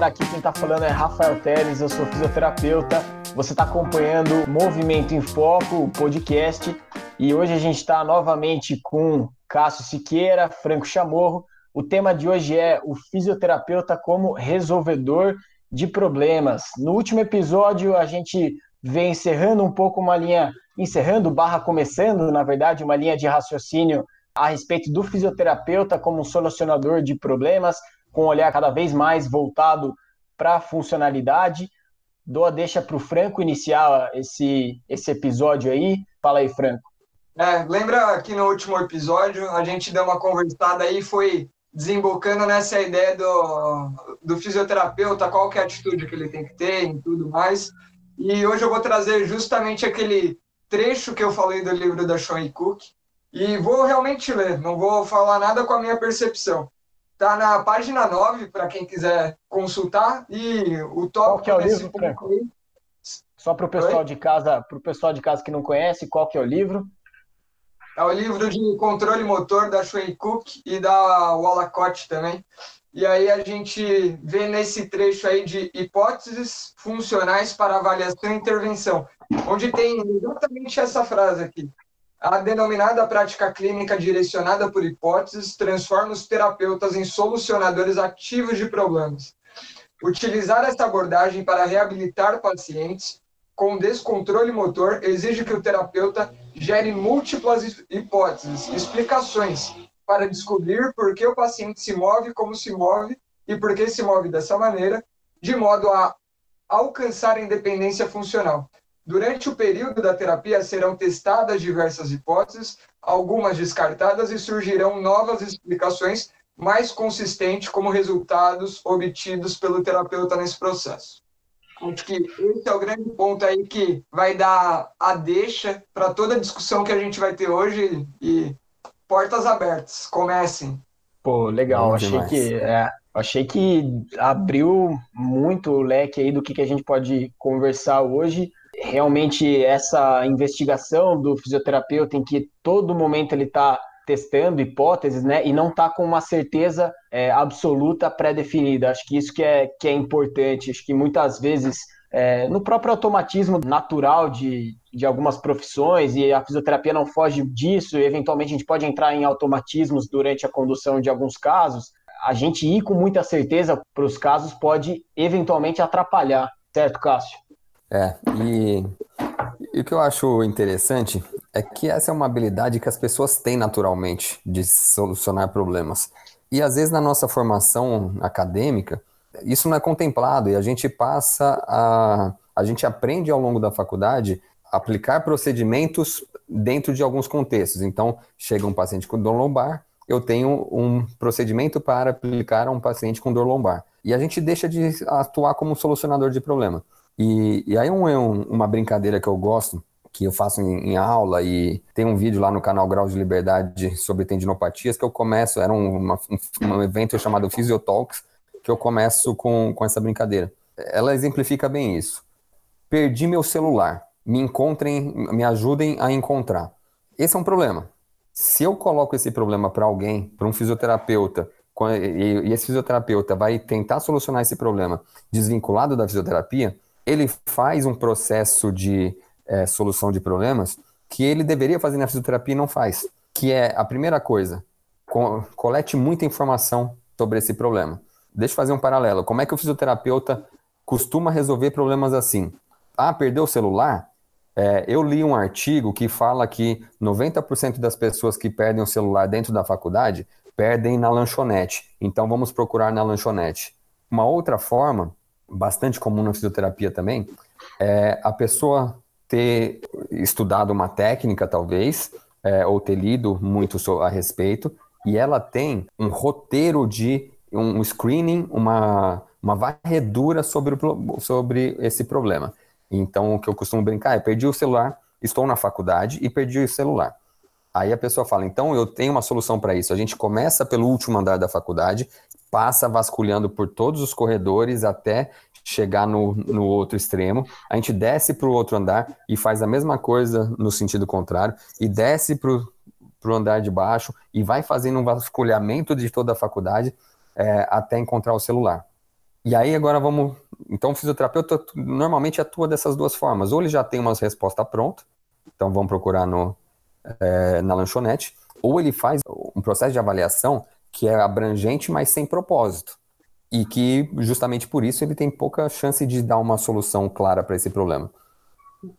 galera, aqui quem está falando é Rafael Teres, eu sou fisioterapeuta. Você está acompanhando Movimento em Foco, o podcast, e hoje a gente está novamente com Cássio Siqueira, Franco Chamorro. O tema de hoje é o fisioterapeuta como resolvedor de problemas. No último episódio, a gente vem encerrando um pouco uma linha, encerrando barra começando, na verdade, uma linha de raciocínio a respeito do fisioterapeuta como solucionador de problemas, com um olhar cada vez mais voltado para a funcionalidade. Dou a deixa para o Franco iniciar esse, esse episódio aí. Fala aí, Franco. É, lembra que no último episódio a gente deu uma conversada aí foi desembocando nessa ideia do, do fisioterapeuta, qual que é a atitude que ele tem que ter e tudo mais. E hoje eu vou trazer justamente aquele trecho que eu falei do livro da Sean Cook e vou realmente ler, não vou falar nada com a minha percepção. Tá na página 9, para quem quiser consultar, e o tópico... Qual que é o livro, Franco? Só para o pessoal Oi? de casa, para o pessoal de casa que não conhece, qual que é o livro? É o livro de controle motor da Shui Cook e da Wallacott também. E aí a gente vê nesse trecho aí de hipóteses funcionais para avaliação e intervenção, onde tem exatamente essa frase aqui. A denominada prática clínica direcionada por hipóteses transforma os terapeutas em solucionadores ativos de problemas. Utilizar esta abordagem para reabilitar pacientes com descontrole motor exige que o terapeuta gere múltiplas hipóteses, explicações, para descobrir por que o paciente se move como se move e por que se move dessa maneira, de modo a alcançar a independência funcional. Durante o período da terapia serão testadas diversas hipóteses, algumas descartadas e surgirão novas explicações mais consistentes como resultados obtidos pelo terapeuta nesse processo. Acho que esse é o grande ponto aí que vai dar a deixa para toda a discussão que a gente vai ter hoje e portas abertas, comecem. Pô, legal, achei que é, achei que abriu muito o leque aí do que, que a gente pode conversar hoje realmente essa investigação do fisioterapeuta em que todo momento ele está testando hipóteses, né, e não está com uma certeza é, absoluta pré-definida. Acho que isso que é, que é importante. Acho que muitas vezes é, no próprio automatismo natural de, de algumas profissões, e a fisioterapia não foge disso, e eventualmente a gente pode entrar em automatismos durante a condução de alguns casos, a gente ir com muita certeza para os casos pode eventualmente atrapalhar, certo, Cássio? É, e, e o que eu acho interessante é que essa é uma habilidade que as pessoas têm naturalmente de solucionar problemas. E às vezes na nossa formação acadêmica, isso não é contemplado e a gente passa a. A gente aprende ao longo da faculdade aplicar procedimentos dentro de alguns contextos. Então, chega um paciente com dor lombar, eu tenho um procedimento para aplicar a um paciente com dor lombar. E a gente deixa de atuar como solucionador de problema. E, e aí um, um, uma brincadeira que eu gosto, que eu faço em, em, aula e tem um vídeo lá no canal Grau de Liberdade sobre tendinopatias que eu começo, era um, uma, um evento chamado Physiotalks, que eu começo com, com essa brincadeira. Ela exemplifica bem isso. Perdi meu celular, me encontrem, me ajudem a encontrar. Esse é um problema. Se eu coloco esse problema para alguém, para um fisioterapeuta, e esse fisioterapeuta vai tentar solucionar esse problema desvinculado da fisioterapia, ele faz um processo de é, solução de problemas que ele deveria fazer na fisioterapia e não faz. Que é a primeira coisa, co colete muita informação sobre esse problema. Deixa eu fazer um paralelo. Como é que o fisioterapeuta costuma resolver problemas assim? Ah, perdeu o celular? É, eu li um artigo que fala que 90% das pessoas que perdem o celular dentro da faculdade perdem na lanchonete. Então vamos procurar na lanchonete. Uma outra forma bastante comum na fisioterapia também, é a pessoa ter estudado uma técnica, talvez, é, ou ter lido muito a respeito, e ela tem um roteiro de um screening, uma, uma varredura sobre, o, sobre esse problema. Então, o que eu costumo brincar é: perdi o celular, estou na faculdade e perdi o celular. Aí a pessoa fala: então eu tenho uma solução para isso. A gente começa pelo último andar da faculdade passa vasculhando por todos os corredores até chegar no, no outro extremo. A gente desce para o outro andar e faz a mesma coisa no sentido contrário, e desce para o andar de baixo e vai fazendo um vasculhamento de toda a faculdade é, até encontrar o celular. E aí agora vamos. Então o fisioterapeuta normalmente atua dessas duas formas. Ou ele já tem uma resposta pronta, então vamos procurar no, é, na lanchonete, ou ele faz um processo de avaliação que é abrangente, mas sem propósito. E que justamente por isso ele tem pouca chance de dar uma solução clara para esse problema.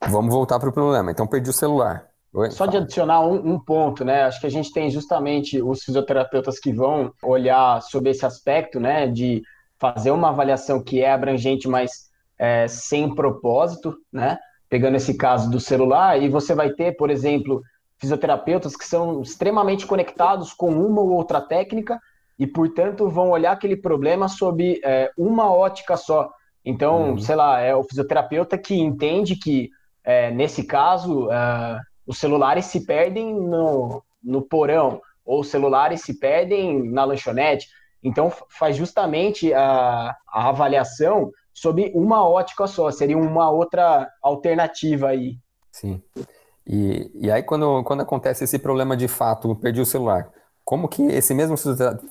Vamos voltar para o problema. Então perdi o celular. Oi, Só fala. de adicionar um, um, ponto, né? Acho que a gente tem justamente os fisioterapeutas que vão olhar sobre esse aspecto, né? De fazer uma avaliação que é abrangente, mas é, sem propósito, né? Pegando esse caso do celular, e você vai ter, por exemplo, fisioterapeutas que são extremamente conectados com uma ou outra técnica e, portanto, vão olhar aquele problema sob é, uma ótica só. Então, uhum. sei lá, é o fisioterapeuta que entende que, é, nesse caso, é, os celulares se perdem no, no porão, ou os celulares se perdem na lanchonete. Então, faz justamente a, a avaliação sob uma ótica só, seria uma outra alternativa aí. Sim. E, e aí, quando, quando acontece esse problema de fato, perdi o celular, como que esse mesmo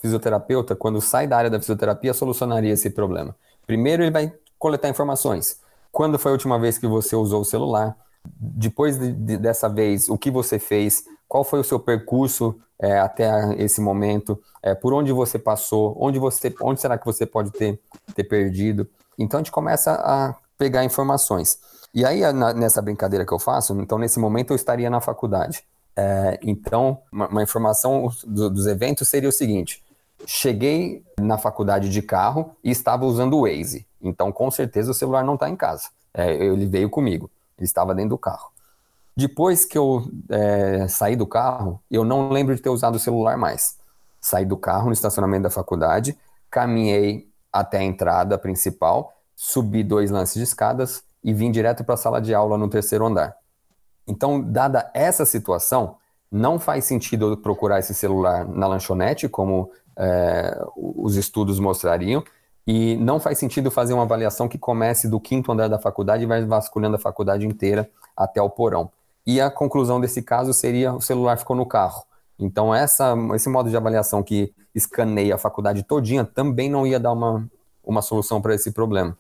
fisioterapeuta, quando sai da área da fisioterapia, solucionaria esse problema? Primeiro, ele vai coletar informações. Quando foi a última vez que você usou o celular? Depois de, de, dessa vez, o que você fez? Qual foi o seu percurso é, até esse momento? É, por onde você passou? Onde, você, onde será que você pode ter, ter perdido? Então, a gente começa a pegar informações. E aí, nessa brincadeira que eu faço, então, nesse momento, eu estaria na faculdade. É, então, uma, uma informação do, dos eventos seria o seguinte: cheguei na faculdade de carro e estava usando o Waze. Então, com certeza, o celular não está em casa. É, ele veio comigo. Ele estava dentro do carro. Depois que eu é, saí do carro, eu não lembro de ter usado o celular mais. Saí do carro no estacionamento da faculdade, caminhei até a entrada principal, subi dois lances de escadas e vim direto para a sala de aula no terceiro andar. Então, dada essa situação, não faz sentido eu procurar esse celular na lanchonete, como é, os estudos mostrariam, e não faz sentido fazer uma avaliação que comece do quinto andar da faculdade e vai vasculhando a faculdade inteira até o porão. E a conclusão desse caso seria o celular ficou no carro. Então essa, esse modo de avaliação que escaneia a faculdade todinha também não ia dar uma, uma solução para esse problema.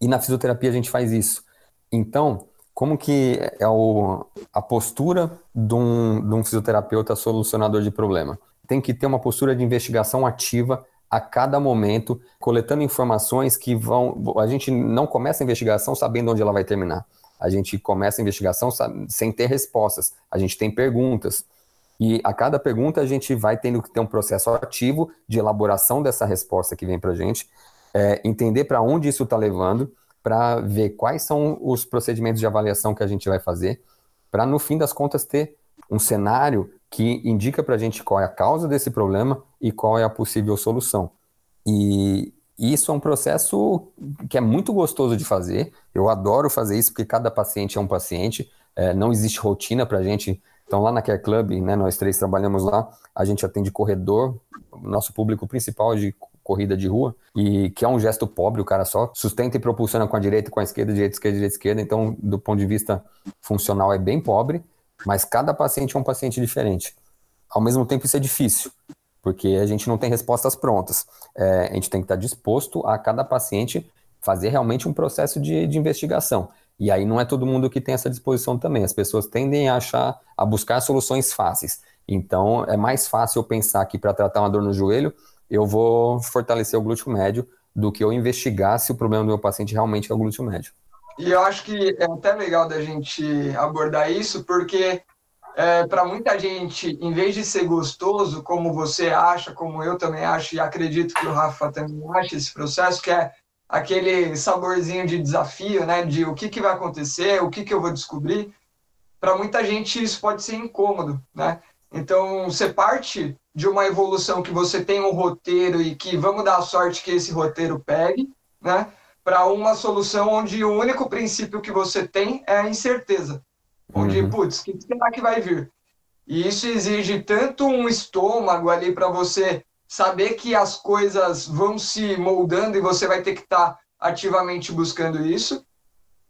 E na fisioterapia a gente faz isso. Então, como que é o, a postura de um, de um fisioterapeuta solucionador de problema? Tem que ter uma postura de investigação ativa a cada momento, coletando informações que vão. A gente não começa a investigação sabendo onde ela vai terminar. A gente começa a investigação sem ter respostas. A gente tem perguntas. E a cada pergunta a gente vai tendo que ter um processo ativo de elaboração dessa resposta que vem para a gente, é, entender para onde isso está levando, para ver quais são os procedimentos de avaliação que a gente vai fazer, para no fim das contas ter um cenário que indica para a gente qual é a causa desse problema e qual é a possível solução. E isso é um processo que é muito gostoso de fazer. Eu adoro fazer isso porque cada paciente é um paciente. É, não existe rotina para a gente. Então, lá na Care Club, né, nós três trabalhamos lá, a gente atende corredor, nosso público principal de corrida de rua, e que é um gesto pobre, o cara só sustenta e propulsiona com a direita, com a esquerda, direita, esquerda, direita, esquerda. Então, do ponto de vista funcional, é bem pobre. Mas cada paciente é um paciente diferente. Ao mesmo tempo, isso é difícil, porque a gente não tem respostas prontas. É, a gente tem que estar disposto a cada paciente fazer realmente um processo de, de investigação. E aí não é todo mundo que tem essa disposição também. As pessoas tendem a achar, a buscar soluções fáceis. Então, é mais fácil eu pensar que para tratar uma dor no joelho, eu vou fortalecer o glúteo médio do que eu investigar se o problema do meu paciente realmente é o glúteo médio. E eu acho que é até legal da gente abordar isso, porque é, para muita gente, em vez de ser gostoso, como você acha, como eu também acho, e acredito que o Rafa também acha esse processo, que é aquele saborzinho de desafio, né? De o que, que vai acontecer, o que, que eu vou descobrir. Para muita gente isso pode ser incômodo, né? Então, você parte de uma evolução que você tem um roteiro e que vamos dar a sorte que esse roteiro pegue, né? para uma solução onde o único princípio que você tem é a incerteza. Onde, uhum. putz, o que será que vai vir? E isso exige tanto um estômago ali para você saber que as coisas vão se moldando e você vai ter que estar tá ativamente buscando isso,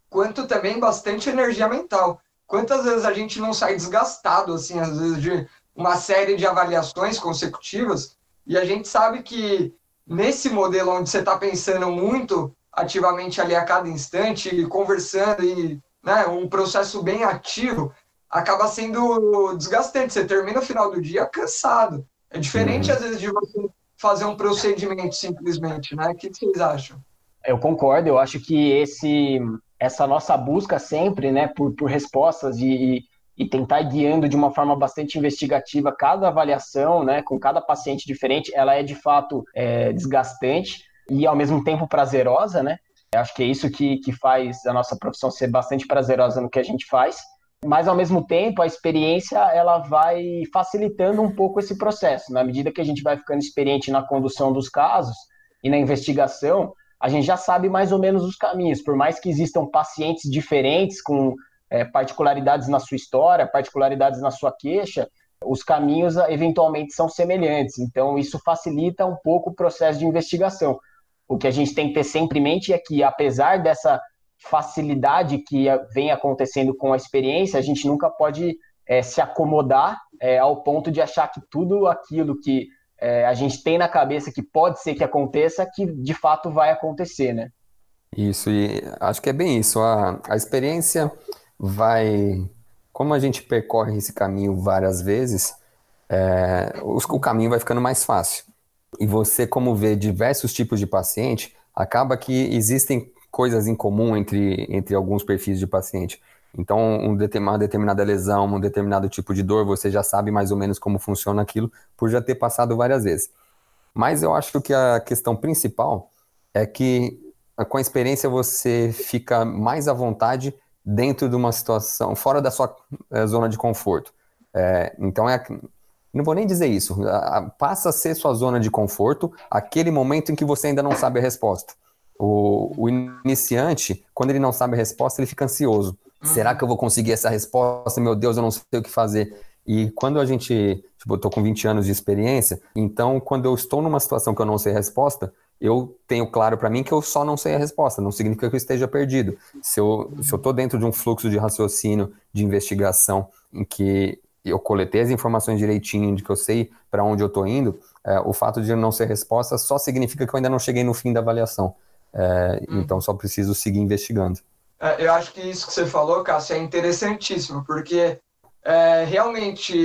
quanto também bastante energia mental. Quantas vezes a gente não sai desgastado, assim, às vezes de uma série de avaliações consecutivas, e a gente sabe que nesse modelo onde você está pensando muito ativamente ali a cada instante, conversando e né, um processo bem ativo, acaba sendo desgastante. Você termina o final do dia cansado. É diferente, uhum. às vezes, de você fazer um procedimento simplesmente, né? O que vocês acham? Eu concordo, eu acho que esse, essa nossa busca sempre, né, por, por respostas e, e tentar guiando de uma forma bastante investigativa cada avaliação, né, com cada paciente diferente, ela é de fato é, desgastante e ao mesmo tempo prazerosa, né? Eu acho que é isso que, que faz a nossa profissão ser bastante prazerosa no que a gente faz. Mas ao mesmo tempo, a experiência ela vai facilitando um pouco esse processo. Na medida que a gente vai ficando experiente na condução dos casos e na investigação, a gente já sabe mais ou menos os caminhos. Por mais que existam pacientes diferentes com é, particularidades na sua história, particularidades na sua queixa, os caminhos eventualmente são semelhantes. Então, isso facilita um pouco o processo de investigação. O que a gente tem que ter sempre em mente é que, apesar dessa facilidade que vem acontecendo com a experiência, a gente nunca pode é, se acomodar é, ao ponto de achar que tudo aquilo que é, a gente tem na cabeça que pode ser que aconteça, que de fato vai acontecer, né? Isso, e acho que é bem isso. A, a experiência vai. Como a gente percorre esse caminho várias vezes, é, o, o caminho vai ficando mais fácil. E você, como vê diversos tipos de paciente, acaba que existem coisas em comum entre, entre alguns perfis de paciente. Então, um uma determinada lesão, um determinado tipo de dor, você já sabe mais ou menos como funciona aquilo por já ter passado várias vezes. Mas eu acho que a questão principal é que com a experiência você fica mais à vontade dentro de uma situação, fora da sua é, zona de conforto. É, então, é, não vou nem dizer isso, passa a ser sua zona de conforto aquele momento em que você ainda não sabe a resposta. O, o iniciante, quando ele não sabe a resposta, ele fica ansioso. Uhum. Será que eu vou conseguir essa resposta? Meu Deus, eu não sei o que fazer. E quando a gente, tipo, eu tô com 20 anos de experiência, então quando eu estou numa situação que eu não sei a resposta, eu tenho claro para mim que eu só não sei a resposta, não significa que eu esteja perdido. Se eu, se eu tô dentro de um fluxo de raciocínio, de investigação, em que eu coletei as informações direitinho, de que eu sei para onde eu estou indo, é, o fato de eu não ser resposta só significa que eu ainda não cheguei no fim da avaliação. É, hum. Então só preciso seguir investigando. É, eu acho que isso que você falou, Cássio, é interessantíssimo, porque é, realmente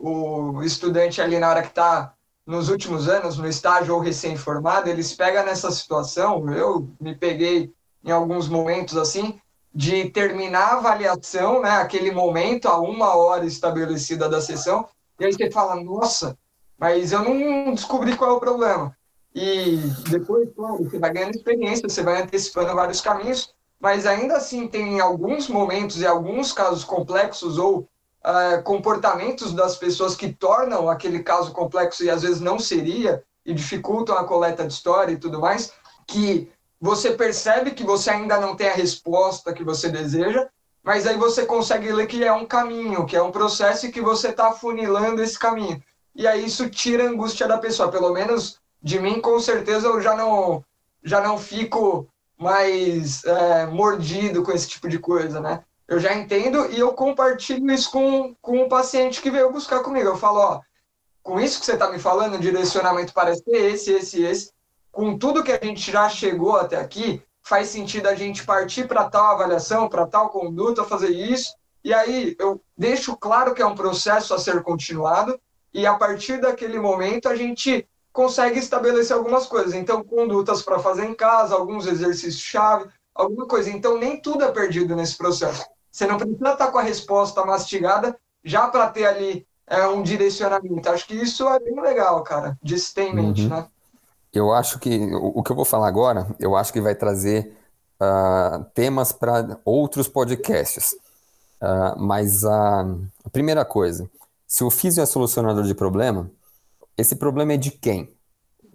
o estudante ali na hora que está nos últimos anos, no estágio ou recém-formado, eles pegam nessa situação, eu me peguei em alguns momentos assim, de terminar a avaliação, né, aquele momento, a uma hora estabelecida da sessão, e aí você fala, nossa, mas eu não descobri qual é o problema. E depois, claro, você vai ganhando experiência, você vai antecipando vários caminhos, mas ainda assim tem alguns momentos e alguns casos complexos ou uh, comportamentos das pessoas que tornam aquele caso complexo e às vezes não seria, e dificultam a coleta de história e tudo mais, que você percebe que você ainda não tem a resposta que você deseja, mas aí você consegue ler que é um caminho, que é um processo e que você está afunilando esse caminho. E aí isso tira a angústia da pessoa, pelo menos de mim, com certeza eu já não, já não fico mais é, mordido com esse tipo de coisa, né? Eu já entendo e eu compartilho isso com, com o paciente que veio buscar comigo. Eu falo, ó, com isso que você está me falando, o direcionamento parece esse, esse, esse. Com tudo que a gente já chegou até aqui, faz sentido a gente partir para tal avaliação, para tal conduta, fazer isso. E aí eu deixo claro que é um processo a ser continuado e a partir daquele momento a gente consegue estabelecer algumas coisas. Então, condutas para fazer em casa, alguns exercícios-chave, alguma coisa. Então, nem tudo é perdido nesse processo. Você não precisa estar com a resposta mastigada já para ter ali é, um direcionamento. Acho que isso é bem legal, cara, de se ter em mente, uhum. né? Eu acho que o que eu vou falar agora, eu acho que vai trazer uh, temas para outros podcasts. Uh, mas uh, a primeira coisa, se o físio é solucionador de problema, esse problema é de quem?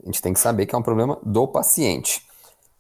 A gente tem que saber que é um problema do paciente.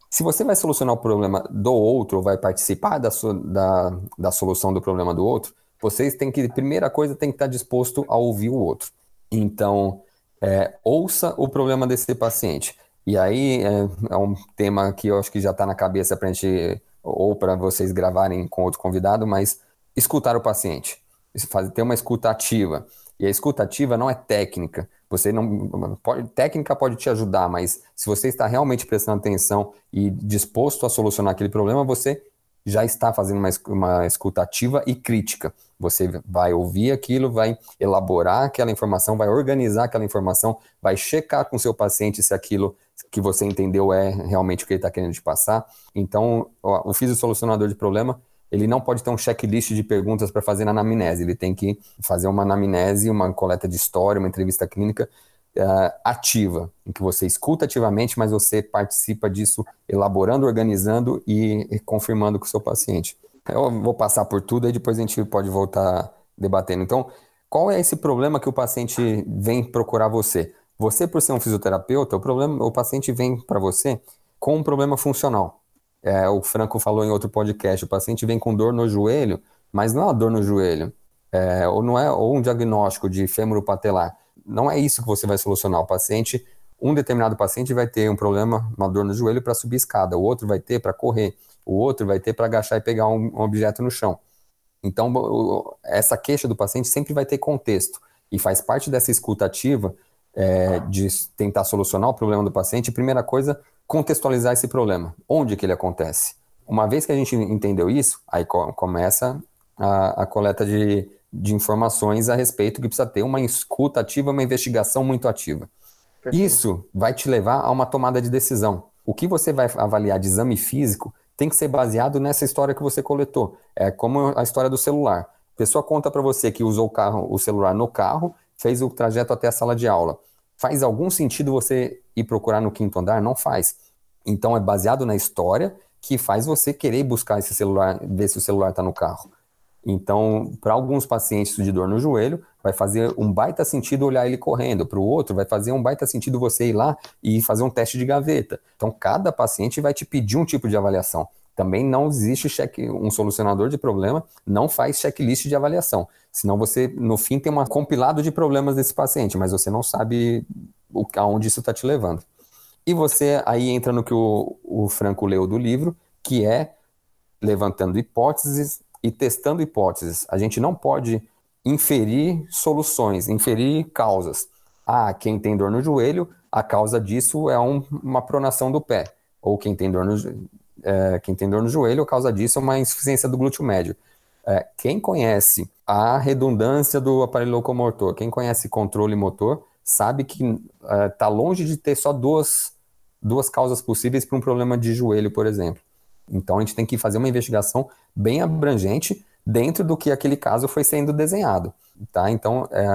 Se você vai solucionar o problema do outro, ou vai participar da, da, da solução do problema do outro, vocês têm que, primeira coisa, tem que estar disposto a ouvir o outro. Então, é, ouça o problema desse paciente. E aí é, é um tema que eu acho que já está na cabeça para a gente, ou para vocês gravarem com outro convidado, mas escutar o paciente. Fazer, ter uma escuta ativa. E a escutativa não é técnica. Você não pode, técnica pode te ajudar, mas se você está realmente prestando atenção e disposto a solucionar aquele problema, você já está fazendo uma, uma escutativa e crítica. Você vai ouvir aquilo, vai elaborar aquela informação, vai organizar aquela informação, vai checar com seu paciente se aquilo que você entendeu é realmente o que ele está querendo te passar. Então, ó, o fisiosolucionador de problema, ele não pode ter um checklist de perguntas para fazer na anamnese, ele tem que fazer uma anamnese, uma coleta de história, uma entrevista clínica uh, ativa, em que você escuta ativamente, mas você participa disso elaborando, organizando e, e confirmando com o seu paciente. Eu vou passar por tudo e depois a gente pode voltar debatendo. Então, qual é esse problema que o paciente vem procurar você? Você, por ser um fisioterapeuta, o, problema, o paciente vem para você com um problema funcional. É, o Franco falou em outro podcast, o paciente vem com dor no joelho, mas não é uma dor no joelho, é, ou não é ou um diagnóstico de fêmur patelar não é isso que você vai solucionar. O paciente, um determinado paciente vai ter um problema, uma dor no joelho para subir escada, o outro vai ter para correr, o outro vai ter para agachar e pegar um, um objeto no chão. Então, essa queixa do paciente sempre vai ter contexto e faz parte dessa escuta ativa é, de tentar solucionar o problema do paciente. Primeira coisa, contextualizar esse problema. Onde que ele acontece? Uma vez que a gente entendeu isso, aí começa a, a coleta de, de informações a respeito que precisa ter uma escuta ativa, uma investigação muito ativa. Perfeito. Isso vai te levar a uma tomada de decisão. O que você vai avaliar de exame físico tem que ser baseado nessa história que você coletou. É como a história do celular. A pessoa conta para você que usou o, carro, o celular no carro, fez o trajeto até a sala de aula. Faz algum sentido você ir procurar no quinto andar? Não faz. Então é baseado na história que faz você querer buscar esse celular, ver se o celular está no carro. Então, para alguns pacientes de dor no joelho, vai fazer um baita sentido olhar ele correndo. Para o outro, vai fazer um baita sentido você ir lá e fazer um teste de gaveta. Então, cada paciente vai te pedir um tipo de avaliação. Também não existe cheque, um solucionador de problema, não faz checklist de avaliação. Senão você, no fim, tem um compilado de problemas desse paciente, mas você não sabe o, aonde isso está te levando. E você aí entra no que o, o Franco leu do livro, que é levantando hipóteses e testando hipóteses. A gente não pode inferir soluções, inferir causas. Ah, quem tem dor no joelho, a causa disso é um, uma pronação do pé. Ou quem tem dor no, é, quem tem dor no joelho, a causa disso é uma insuficiência do glúteo médio. É, quem conhece a redundância do aparelho locomotor, quem conhece controle motor, sabe que está é, longe de ter só duas, duas causas possíveis para um problema de joelho, por exemplo. Então a gente tem que fazer uma investigação bem abrangente dentro do que aquele caso foi sendo desenhado. Tá? Então, é,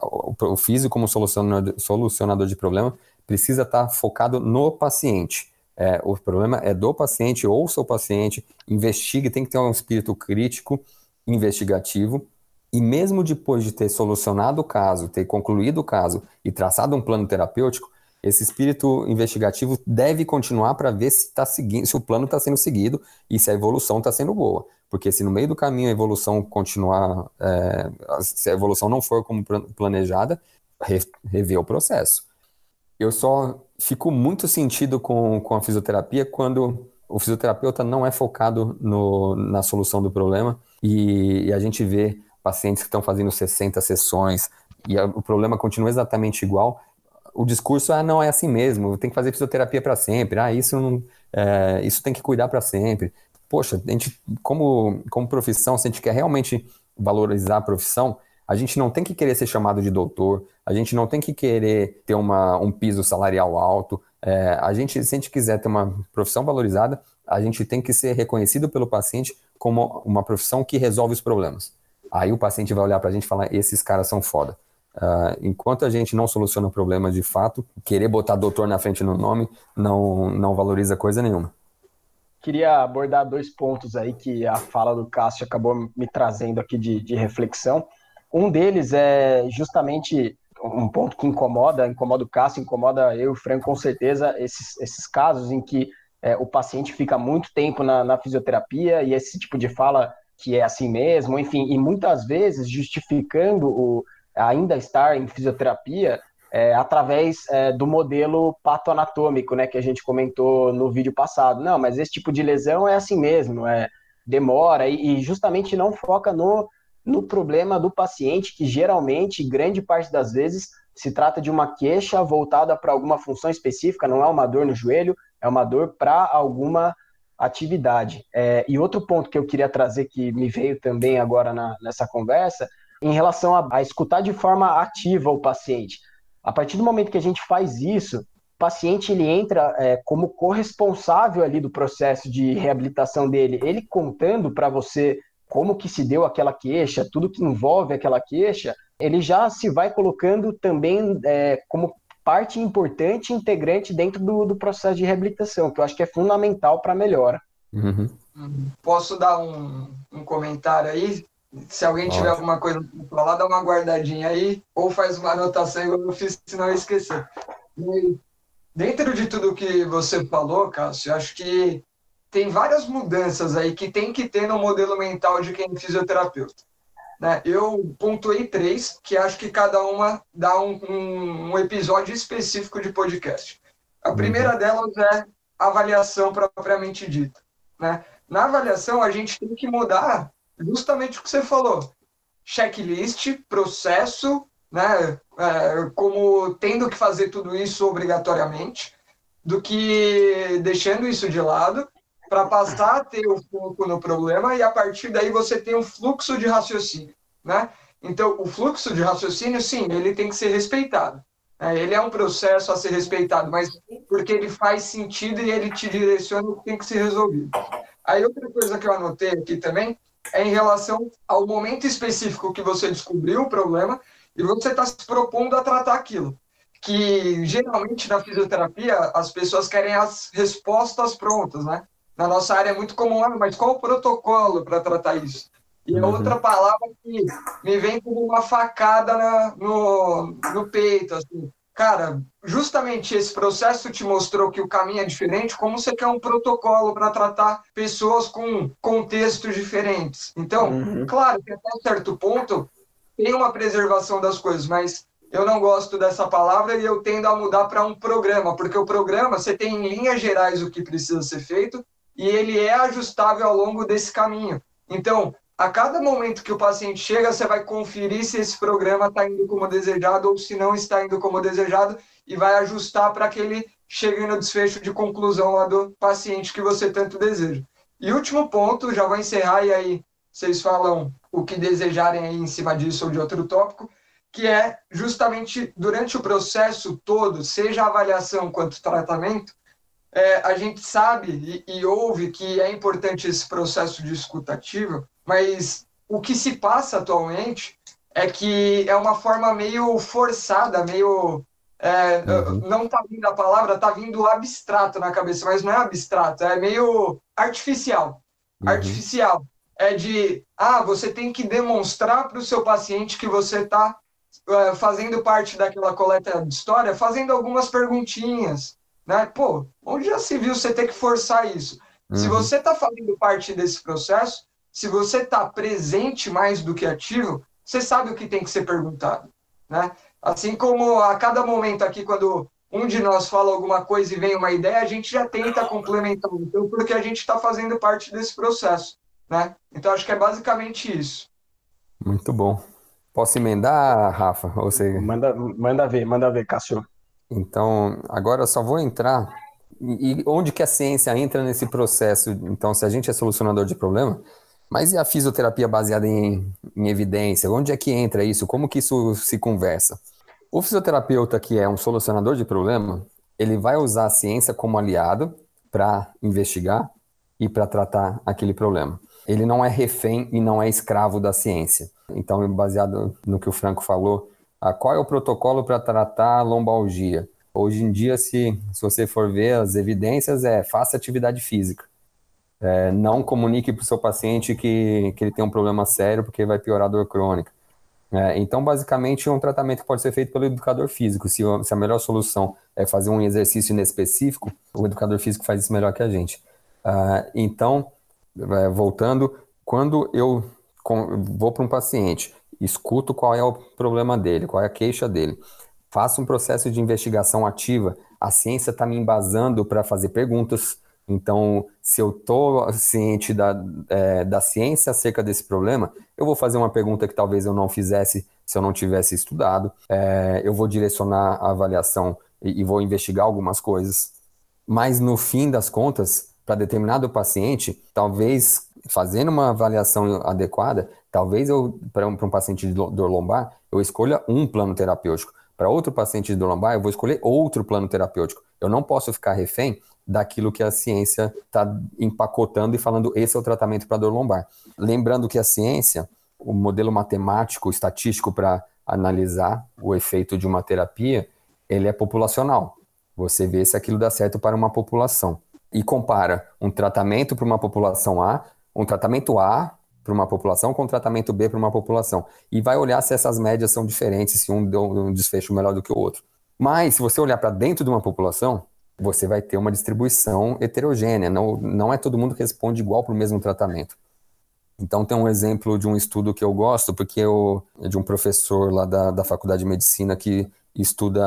o, o físico como solucionador, solucionador de problema precisa estar focado no paciente. É, o problema é do paciente, ouça o paciente, investigue, tem que ter um espírito crítico, investigativo, e mesmo depois de ter solucionado o caso, ter concluído o caso e traçado um plano terapêutico, esse espírito investigativo deve continuar para ver se, tá seguindo, se o plano está sendo seguido e se a evolução está sendo boa. Porque se no meio do caminho a evolução continuar, é, se a evolução não for como planejada, re, rever o processo. Eu só fico muito sentido com, com a fisioterapia quando o fisioterapeuta não é focado no, na solução do problema e, e a gente vê pacientes que estão fazendo 60 sessões e a, o problema continua exatamente igual o discurso ah, não é assim mesmo, tem que fazer fisioterapia para sempre, ah, isso não, é, isso tem que cuidar para sempre. Poxa, a gente, como, como profissão, se a gente quer realmente valorizar a profissão, a gente não tem que querer ser chamado de doutor, a gente não tem que querer ter uma, um piso salarial alto. É, a gente, se a gente quiser ter uma profissão valorizada, a gente tem que ser reconhecido pelo paciente como uma profissão que resolve os problemas. Aí o paciente vai olhar para a gente e falar: esses caras são foda. Uh, enquanto a gente não soluciona o problema de fato, querer botar doutor na frente no nome não, não valoriza coisa nenhuma. Queria abordar dois pontos aí que a fala do Cássio acabou me trazendo aqui de, de reflexão. Um deles é justamente um ponto que incomoda, incomoda o Cássio, incomoda eu e o Franco com certeza, esses, esses casos em que é, o paciente fica muito tempo na, na fisioterapia e esse tipo de fala que é assim mesmo, enfim, e muitas vezes justificando o, ainda estar em fisioterapia é, através é, do modelo patoanatômico, né, que a gente comentou no vídeo passado. Não, mas esse tipo de lesão é assim mesmo, é demora e, e justamente não foca no no problema do paciente, que geralmente, grande parte das vezes, se trata de uma queixa voltada para alguma função específica, não é uma dor no joelho, é uma dor para alguma atividade. É, e outro ponto que eu queria trazer, que me veio também agora na, nessa conversa, em relação a, a escutar de forma ativa o paciente. A partir do momento que a gente faz isso, o paciente ele entra é, como corresponsável ali do processo de reabilitação dele, ele contando para você como que se deu aquela queixa, tudo que envolve aquela queixa, ele já se vai colocando também é, como parte importante e integrante dentro do, do, processo de reabilitação, que eu acho que é fundamental para a melhora. Uhum. Posso dar um, um, comentário aí? Se alguém tiver alguma coisa para falar, dá uma guardadinha aí, ou faz uma anotação igual eu fiz, senão eu esquecer. E dentro de tudo que você falou, Cássio, acho que tem várias mudanças aí que tem que ter no modelo mental de quem é fisioterapeuta. Né? Eu pontuei três, que acho que cada uma dá um, um, um episódio específico de podcast. A uhum. primeira delas é avaliação propriamente dita. Né? Na avaliação, a gente tem que mudar justamente o que você falou. Checklist, processo, né? É, como tendo que fazer tudo isso obrigatoriamente, do que deixando isso de lado para passar a ter o foco no problema e a partir daí você tem um fluxo de raciocínio, né? Então, o fluxo de raciocínio, sim, ele tem que ser respeitado. Né? Ele é um processo a ser respeitado, mas porque ele faz sentido e ele te direciona o que tem que ser resolvido. Aí, outra coisa que eu anotei aqui também é em relação ao momento específico que você descobriu o problema e você está se propondo a tratar aquilo. Que geralmente na fisioterapia as pessoas querem as respostas prontas, né? Na nossa área é muito comum, ah, mas qual o protocolo para tratar isso? E é uhum. outra palavra que me vem como uma facada na, no, no peito, assim. Cara, justamente esse processo te mostrou que o caminho é diferente, como você quer um protocolo para tratar pessoas com contextos diferentes. Então, uhum. claro que até certo ponto tem uma preservação das coisas, mas eu não gosto dessa palavra e eu tendo a mudar para um programa, porque o programa você tem em linhas gerais o que precisa ser feito e ele é ajustável ao longo desse caminho. Então, a cada momento que o paciente chega, você vai conferir se esse programa está indo como desejado ou se não está indo como desejado e vai ajustar para que ele chegue no desfecho de conclusão lá do paciente que você tanto deseja. E último ponto, já vou encerrar e aí vocês falam o que desejarem aí em cima disso ou de outro tópico, que é justamente durante o processo todo, seja avaliação quanto tratamento, é, a gente sabe e, e, ouve que é importante esse processo de escutativa, mas o que se passa atualmente é que é uma forma meio forçada, meio. É, uhum. Não está vindo a palavra, está vindo abstrato na cabeça, mas não é abstrato, é meio artificial. Uhum. Artificial. É de, ah, você tem que demonstrar para o seu paciente que você está é, fazendo parte daquela coleta de história, fazendo algumas perguntinhas, né? Pô, onde já se viu você ter que forçar isso? Uhum. Se você está fazendo parte desse processo, se você está presente mais do que ativo, você sabe o que tem que ser perguntado, né? Assim como a cada momento aqui, quando um de nós fala alguma coisa e vem uma ideia, a gente já tenta complementar, então, porque a gente está fazendo parte desse processo, né? Então, acho que é basicamente isso. Muito bom. Posso emendar, Rafa? Ou você... Manda, manda ver, manda ver, Cássio. Então, agora eu só vou entrar. E, onde que a ciência entra nesse processo? Então, se a gente é solucionador de problema, mas e a fisioterapia baseada em, em evidência? Onde é que entra isso? Como que isso se conversa? O fisioterapeuta que é um solucionador de problema, ele vai usar a ciência como aliado para investigar e para tratar aquele problema. Ele não é refém e não é escravo da ciência. Então, baseado no que o Franco falou, ah, qual é o protocolo para tratar lombalgia? Hoje em dia, se, se você for ver as evidências, é faça atividade física. É, não comunique para o seu paciente que, que ele tem um problema sério porque vai piorar a dor crônica. É, então, basicamente, é um tratamento que pode ser feito pelo educador físico. Se, se, a melhor solução é fazer um exercício inespecífico, o educador físico faz isso melhor que a gente. Uh, então, é, voltando, quando eu vou para um paciente escuto qual é o problema dele, qual é a queixa dele, faço um processo de investigação ativa. A ciência está me embasando para fazer perguntas. Então, se eu estou ciente da, é, da ciência acerca desse problema, eu vou fazer uma pergunta que talvez eu não fizesse se eu não tivesse estudado, é, eu vou direcionar a avaliação e, e vou investigar algumas coisas. Mas no fim das contas, para determinado paciente, talvez fazendo uma avaliação adequada, talvez eu, para um, um, paciente de dor lombar, eu escolha um plano terapêutico. Para outro paciente de dor lombar, eu vou escolher outro plano terapêutico. Eu não posso ficar refém daquilo que a ciência está empacotando e falando esse é o tratamento para dor lombar. Lembrando que a ciência, o modelo matemático, estatístico para analisar o efeito de uma terapia, ele é populacional. Você vê se aquilo dá certo para uma população. E compara um tratamento para uma população A, um tratamento A para uma população com tratamento B para uma população. E vai olhar se essas médias são diferentes, se um deu um desfecho melhor do que o outro. Mas, se você olhar para dentro de uma população, você vai ter uma distribuição heterogênea. Não, não é todo mundo que responde igual para o mesmo tratamento. Então, tem um exemplo de um estudo que eu gosto, porque eu, é de um professor lá da, da Faculdade de Medicina que estuda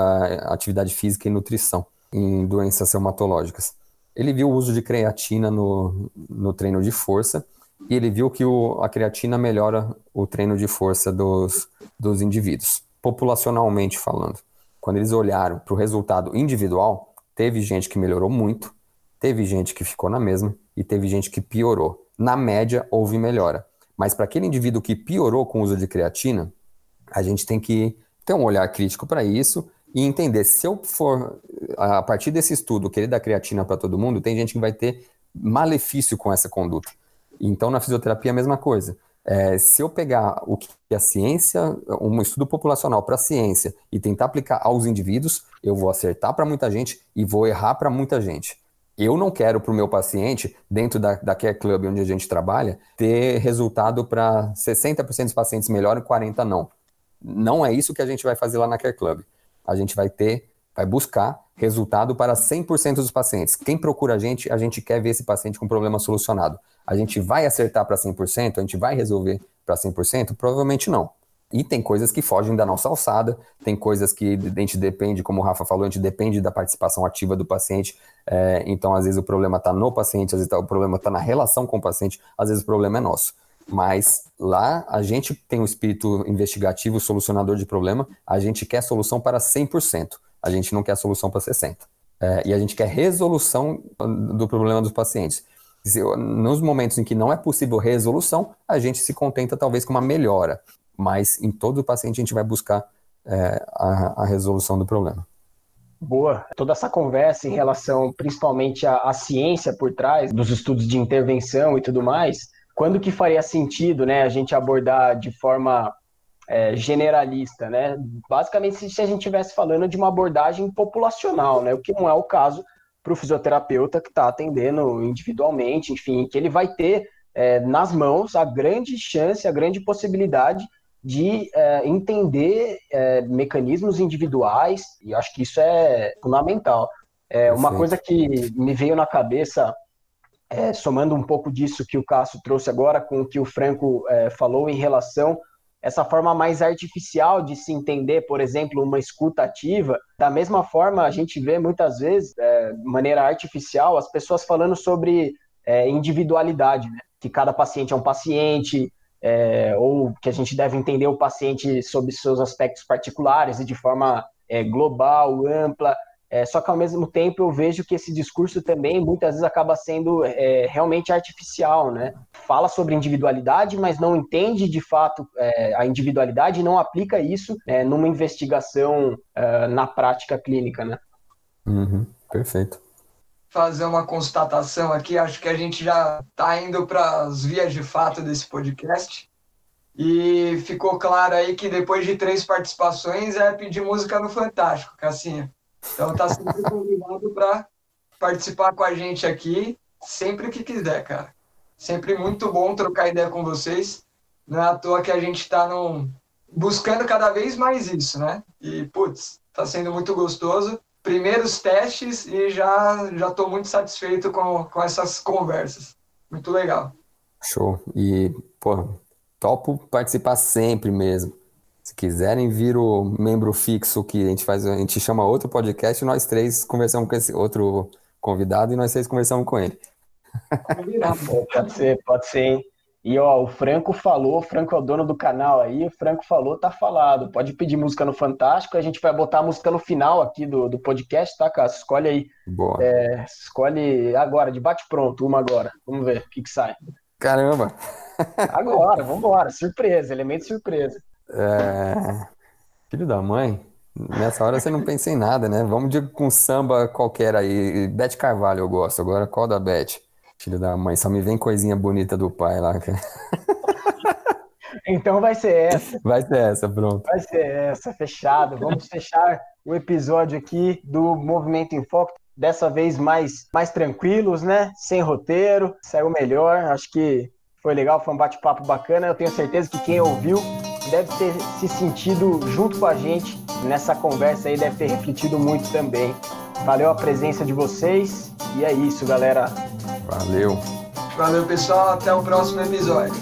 atividade física e nutrição em doenças reumatológicas. Ele viu o uso de creatina no, no treino de força e ele viu que o, a creatina melhora o treino de força dos, dos indivíduos, populacionalmente falando. Quando eles olharam para o resultado individual, Teve gente que melhorou muito, teve gente que ficou na mesma e teve gente que piorou. Na média, houve melhora. Mas para aquele indivíduo que piorou com o uso de creatina, a gente tem que ter um olhar crítico para isso e entender se eu for, a partir desse estudo, querer dar creatina para todo mundo, tem gente que vai ter malefício com essa conduta. Então, na fisioterapia, a mesma coisa. É, se eu pegar o que a ciência, um estudo populacional para a ciência e tentar aplicar aos indivíduos, eu vou acertar para muita gente e vou errar para muita gente. Eu não quero para o meu paciente, dentro da, da Care Club onde a gente trabalha, ter resultado para 60% dos pacientes melhor e 40% não. Não é isso que a gente vai fazer lá na Care Club. A gente vai ter, vai buscar resultado para 100% dos pacientes. Quem procura a gente, a gente quer ver esse paciente com problema solucionado. A gente vai acertar para 100%? A gente vai resolver para 100%? Provavelmente não. E tem coisas que fogem da nossa alçada, tem coisas que a gente depende, como o Rafa falou, a gente depende da participação ativa do paciente. É, então, às vezes, o problema está no paciente, às vezes o problema está na relação com o paciente, às vezes o problema é nosso. Mas lá a gente tem um espírito investigativo, solucionador de problema, a gente quer solução para 100%. A gente não quer solução para 60%. É, e a gente quer resolução do problema dos pacientes. Nos momentos em que não é possível resolução, a gente se contenta talvez com uma melhora, mas em todo paciente a gente vai buscar é, a, a, resolução do problema. Boa. Toda essa conversa em relação principalmente à, à, ciência por trás dos estudos de intervenção e tudo mais, quando que faria sentido né, a gente abordar de forma é, generalista, né? Basicamente, se a gente estivesse falando de uma abordagem populacional, né? O que não é o caso para o fisioterapeuta que está atendendo individualmente, enfim, que ele vai ter é, nas mãos a grande chance, a grande possibilidade de é, entender é, mecanismos individuais, e acho que isso é fundamental. É, uma coisa que me veio na cabeça, é, somando um pouco disso que o Cássio trouxe agora com o que o Franco é, falou em relação essa forma mais artificial de se entender, por exemplo, uma escuta ativa. Da mesma forma, a gente vê muitas vezes, é, de maneira artificial, as pessoas falando sobre é, individualidade, né? que cada paciente é um paciente, é, ou que a gente deve entender o paciente sob seus aspectos particulares e de forma é, global, ampla. É, só que ao mesmo tempo eu vejo que esse discurso também muitas vezes acaba sendo é, realmente artificial, né? Fala sobre individualidade, mas não entende de fato é, a individualidade e não aplica isso é, numa investigação é, na prática clínica, né? Uhum, perfeito. Fazer uma constatação aqui, acho que a gente já está indo para as vias de fato desse podcast. E ficou claro aí que depois de três participações é pedir música no Fantástico, Cassinha. Então tá sempre convidado para participar com a gente aqui, sempre que quiser, cara. Sempre muito bom trocar ideia com vocês. Não é à toa que a gente está buscando cada vez mais isso, né? E, putz, tá sendo muito gostoso. Primeiros testes e já já estou muito satisfeito com, com essas conversas. Muito legal. Show. E, pô, topo participar sempre mesmo. Se quiserem vir o membro fixo que a gente faz, a gente chama outro podcast, nós três conversamos com esse outro convidado e nós três conversamos com ele. pode ser, pode ser, hein? E ó, o Franco falou, o Franco é o dono do canal aí, o Franco falou, tá falado. Pode pedir música no Fantástico, a gente vai botar a música no final aqui do, do podcast, tá, Cássio? Escolhe aí. Boa. É, escolhe agora, de bate pronto, uma agora. Vamos ver o que, que sai. Caramba! Agora, vamos embora. Surpresa, elemento surpresa. É... Filho da mãe, nessa hora você não pensa em nada, né? Vamos de com samba qualquer aí. Bete Carvalho eu gosto. Agora qual da Bete? Filho da mãe, só me vem coisinha bonita do pai lá. Então vai ser essa. Vai ser essa, pronto. Vai ser essa, fechado. Vamos fechar o episódio aqui do Movimento em Foco. Dessa vez mais, mais tranquilos, né? Sem roteiro, saiu melhor. Acho que foi legal, foi um bate-papo bacana. Eu tenho certeza que quem ouviu deve ter se sentido junto com a gente nessa conversa aí, deve ter refletido muito também. Valeu a presença de vocês e é isso, galera. Valeu. Valeu, pessoal. Até o próximo episódio.